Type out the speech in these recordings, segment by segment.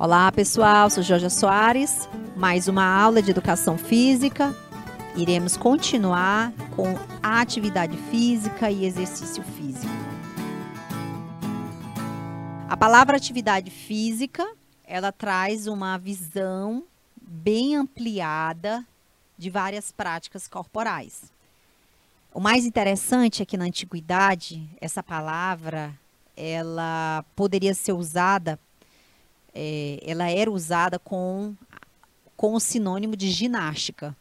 Olá, pessoal. Sou Jorge Soares. Mais uma aula de educação física. Iremos continuar com atividade física e exercício físico. A palavra atividade física, ela traz uma visão bem ampliada de várias práticas corporais. O mais interessante é que na antiguidade, essa palavra, ela poderia ser usada é, ela era usada com, com o sinônimo de ginástica.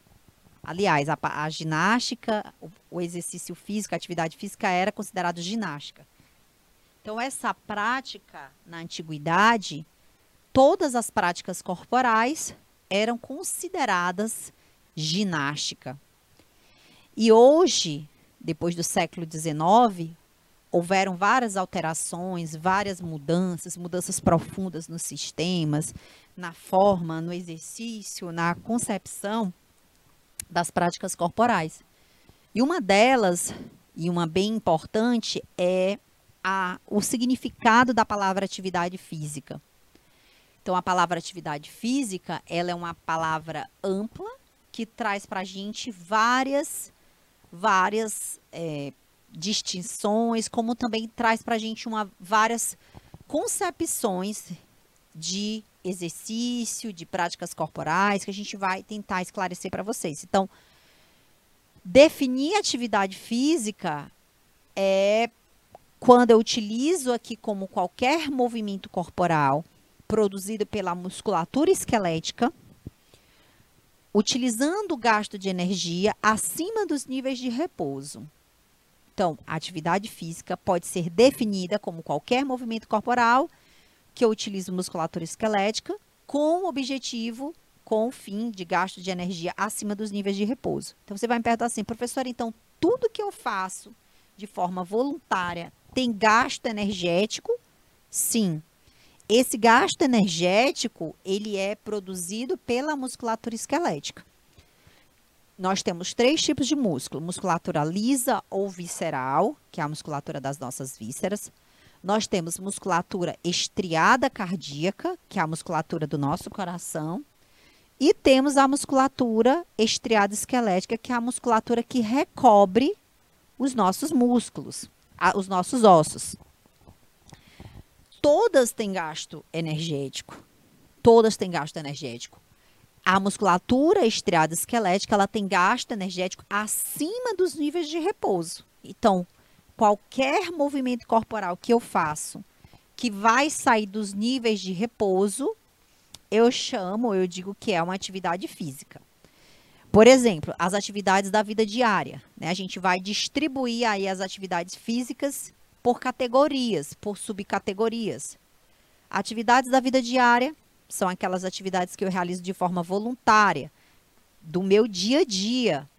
Aliás, a, a ginástica, o, o, exercício físico, a atividade física era considerado ginástica. Então, essa prática, na antiguidade, todas as práticas corporais eram consideradas ginástica. E hoje, depois do século XIX, houveram várias alterações, várias mudanças, mudanças profundas nos sistemas, na forma, no exercício, na concepção das práticas corporais. E uma delas, e uma bem importante, é a, o significado da palavra atividade física. Então, a palavra atividade física, ela é uma palavra ampla que traz para a gente várias, várias é, distinções, como também traz para a gente uma, várias concepções de exercício, de práticas corporais, que a gente vai tentar esclarecer para vocês. Então, definir atividade física é quando eu utilizo aqui como qualquer movimento corporal produzido pela musculatura esquelética, utilizando o gasto de energia acima dos níveis de repouso. Então, a atividade física pode ser definida como qualquer movimento corporal que eu utilizo musculatura esquelética com o objetivo, com o fim de gasto de energia acima dos níveis de repouso. Então, você vai me perguntar assim, professor, então tudo que eu faço de forma voluntária tem gasto energético? Sim. Esse gasto energético, ele é produzido pela musculatura esquelética nós temos três tipos de músculo: musculatura lisa ou visceral, que é a musculatura das nossas vísceras. Nós temos musculatura estriada cardíaca, que é a musculatura do nosso coração. E temos a musculatura estriada esquelética, que é a musculatura que recobre os nossos músculos, os nossos ossos. Todas têm gasto energético. Todas têm gasto energético. A musculatura estriada esquelética, ela tem gasto energético acima dos níveis de repouso. Então, qualquer movimento corporal que eu faço que vai sair dos níveis de repouso, eu chamo, eu digo que é uma atividade física. Por exemplo, as atividades da vida diária. Né? A gente vai distribuir aí as atividades físicas por categorias, por subcategorias. Atividades da vida diária, são aquelas atividades que eu realizo de forma voluntária, do meu dia a dia.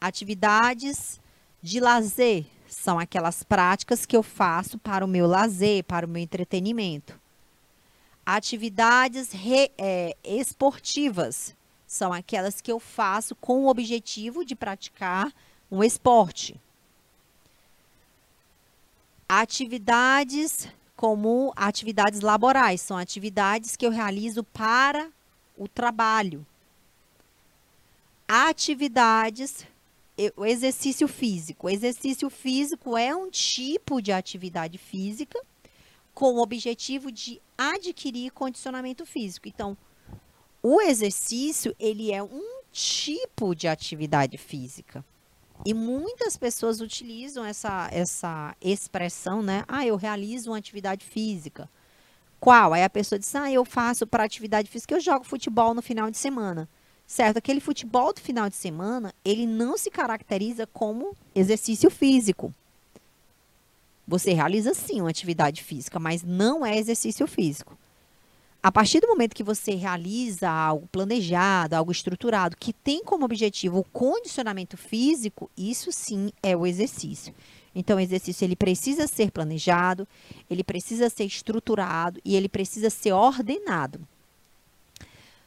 Atividades de lazer são aquelas práticas que eu faço para o meu lazer, para o meu entretenimento. Atividades re, é, esportivas são aquelas que eu faço com o objetivo de praticar um esporte. Atividades como atividades laborais, são atividades que eu realizo para o trabalho. Atividades, o exercício físico. O exercício físico é um tipo de atividade física com o objetivo de adquirir condicionamento físico. Então, o exercício, ele é um tipo de atividade física. E muitas pessoas utilizam essa, essa expressão, né? Ah, eu realizo uma atividade física. Qual? Aí a pessoa diz, ah, eu faço para atividade física, eu jogo futebol no final de semana. Certo? Aquele futebol do final de semana, ele não se caracteriza como exercício físico. Você realiza sim uma atividade física, mas não é exercício físico. A partir do momento que você realiza algo planejado, algo estruturado, que tem como objetivo o condicionamento físico, isso sim é o exercício. Então, o exercício ele precisa ser planejado, ele precisa ser estruturado e ele precisa ser ordenado.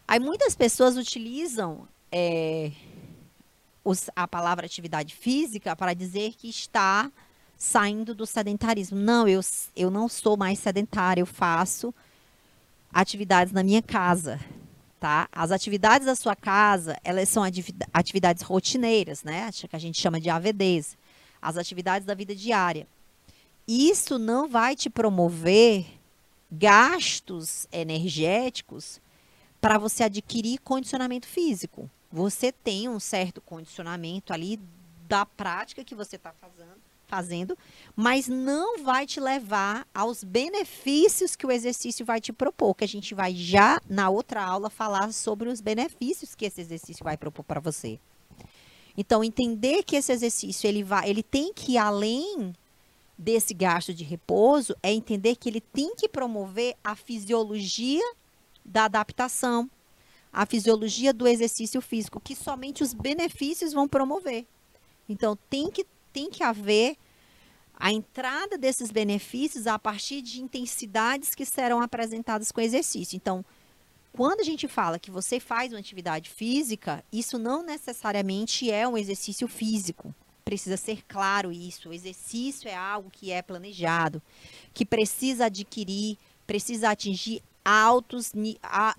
Aí muitas pessoas utilizam é, os, a palavra atividade física para dizer que está saindo do sedentarismo. Não, eu, eu não sou mais sedentário, eu faço atividades na minha casa, tá? As atividades da sua casa, elas são atividades rotineiras, né? Que a gente chama de AVDs, as atividades da vida diária. Isso não vai te promover gastos energéticos para você adquirir condicionamento físico. Você tem um certo condicionamento ali da prática que você está fazendo, fazendo, mas não vai te levar aos benefícios que o exercício vai te propor, que a gente vai já na outra aula falar sobre os benefícios que esse exercício vai propor para você. Então, entender que esse exercício ele vai, ele tem que ir além desse gasto de repouso é entender que ele tem que promover a fisiologia da adaptação, a fisiologia do exercício físico, que somente os benefícios vão promover. Então, tem que, tem que haver a entrada desses benefícios a partir de intensidades que serão apresentadas com exercício. Então, quando a gente fala que você faz uma atividade física, isso não necessariamente é um exercício físico. Precisa ser claro isso. O exercício é algo que é planejado, que precisa adquirir, precisa atingir altos,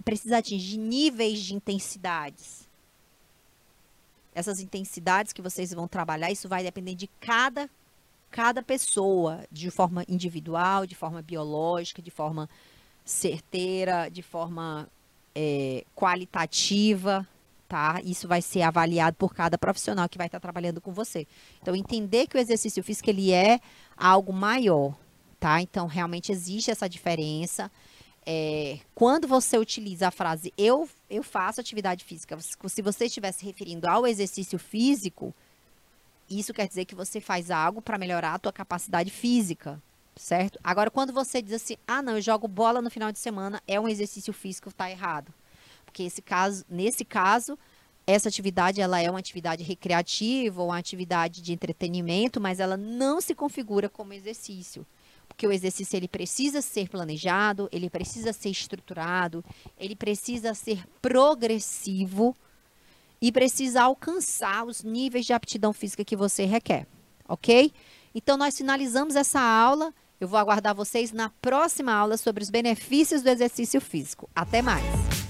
precisa atingir níveis de intensidades. Essas intensidades que vocês vão trabalhar, isso vai depender de cada cada pessoa, de forma individual, de forma biológica, de forma certeira, de forma é, qualitativa, tá? Isso vai ser avaliado por cada profissional que vai estar trabalhando com você. Então, entender que o exercício físico ele é algo maior, tá? Então, realmente existe essa diferença é, quando você utiliza a frase eu, eu faço atividade física, se você estiver se referindo ao exercício físico, isso quer dizer que você faz algo para melhorar a tua capacidade física, certo? Agora, quando você diz assim, ah, não, eu jogo bola no final de semana, é um exercício físico, está errado. Porque esse caso, nesse caso, essa atividade ela é uma atividade recreativa ou uma atividade de entretenimento, mas ela não se configura como exercício porque o exercício ele precisa ser planejado, ele precisa ser estruturado, ele precisa ser progressivo e precisa alcançar os níveis de aptidão física que você requer, ok? Então, nós finalizamos essa aula. Eu vou aguardar vocês na próxima aula sobre os benefícios do exercício físico. Até mais!